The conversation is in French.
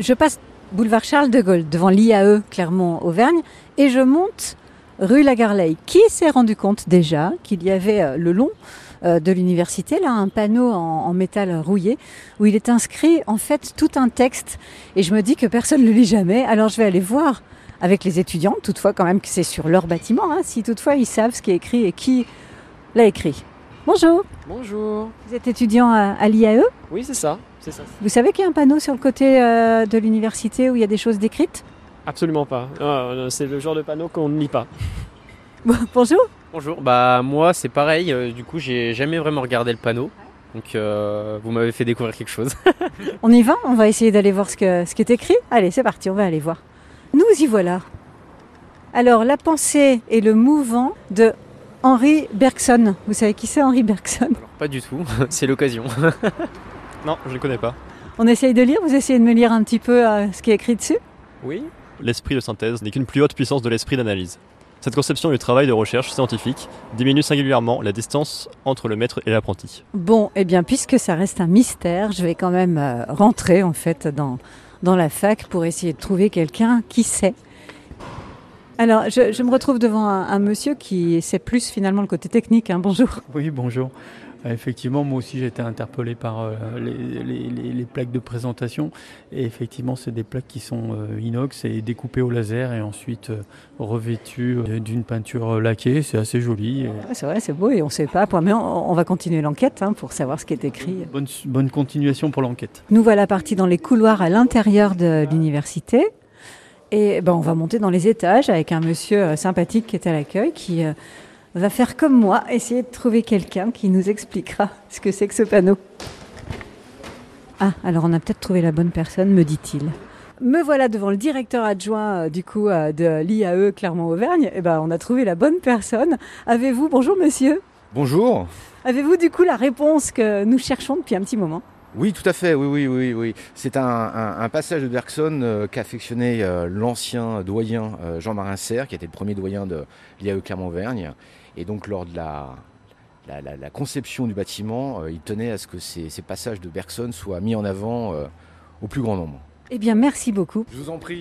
je passe boulevard Charles de Gaulle devant l'IAE Clermont-Auvergne et je monte rue Lagarleille. Qui s'est rendu compte déjà qu'il y avait euh, le long euh, de l'université, là, un panneau en, métal rouillé, où il est inscrit en fait tout un texte. Et je me dis que personne ne le lit jamais, alors je vais aller voir avec les étudiants, toutefois quand même que c'est sur leur bâtiment, hein, si toutefois ils savent ce qui est écrit et qui l'a écrit. Bonjour, Bonjour. vous êtes étudiant à, à l'IAE Oui, c'est ça, c'est ça. Vous savez qu'il y a un panneau sur le côté euh, de l'université où il y a des choses décrites Absolument pas. Ah, non, c'est le genre de panneau qu'on ne lit pas. Bon, Bonjour Bonjour, bah moi c'est pareil, euh, du coup j'ai jamais vraiment regardé le panneau, donc euh, vous m'avez fait découvrir quelque chose. On y va On va essayer d'aller voir ce, que, ce qui est écrit Allez, c'est parti, on va aller voir. Nous y voilà. Alors, la pensée et le mouvant de Henri Bergson. Vous savez qui c'est Henri Bergson? Alors pas du tout, c'est l'occasion. Non, je ne connais pas. On essaye de lire, vous essayez de me lire un petit peu euh, ce qui est écrit dessus? Oui L'esprit de synthèse n'est qu'une plus haute puissance de l'esprit d'analyse. Cette conception du travail de recherche scientifique diminue singulièrement la distance entre le maître et l'apprenti. Bon, eh bien, puisque ça reste un mystère, je vais quand même euh, rentrer en fait dans, dans la fac pour essayer de trouver quelqu'un qui sait. Alors, je, je me retrouve devant un, un monsieur qui sait plus finalement le côté technique. hein. Bonjour. Oui, bonjour. Euh, Effectivement, moi aussi j'ai été interpellé par euh, les, les- les- les plaques de présentation. Et effectivement, c'est des plaques qui sont euh, inox et découpées au laser et ensuite euh, revêtues d'une peinture laquée. C'est assez joli. Et Ouais, C'est vrai, c'est beau et on ne sait pas. Mais on, on va continuer l'enquête hein, pour savoir ce qui est écrit. bonne, bonne continuation pour l'enquête. Nous voilà partis dans les couloirs à l'intérieur de l'université. Et ben, on va monter dans les étages avec un monsieur euh, sympathique qui est à l'accueil qui euh, va faire comme moi, essayer de trouver quelqu'un qui nous expliquera ce que c'est que ce panneau. Ah, alors on a peut-être trouvé la bonne personne, me dit-il. Me voilà devant le directeur adjoint euh, du coup euh, de l'IAE Clermont-Auvergne. Et ben, on a trouvé la bonne personne. Avez-vous, bonjour monsieur, Bonjour. avez-vous du coup la réponse que nous cherchons depuis un petit moment? Oui, tout à fait. Oui, oui, oui, oui. C'est un, un- un passage de Bergson euh, qu'affectionnait euh, l'ancien doyen euh, Jean-Marin Serre, qui était le premier doyen de l'IAE Clermont-Auvergne. Et donc, lors de la, la, la- la conception du bâtiment, euh, il tenait à ce que ces, ces passages de Bergson soient mis en avant euh, au plus grand nombre. Eh bien, merci beaucoup. Je vous en prie.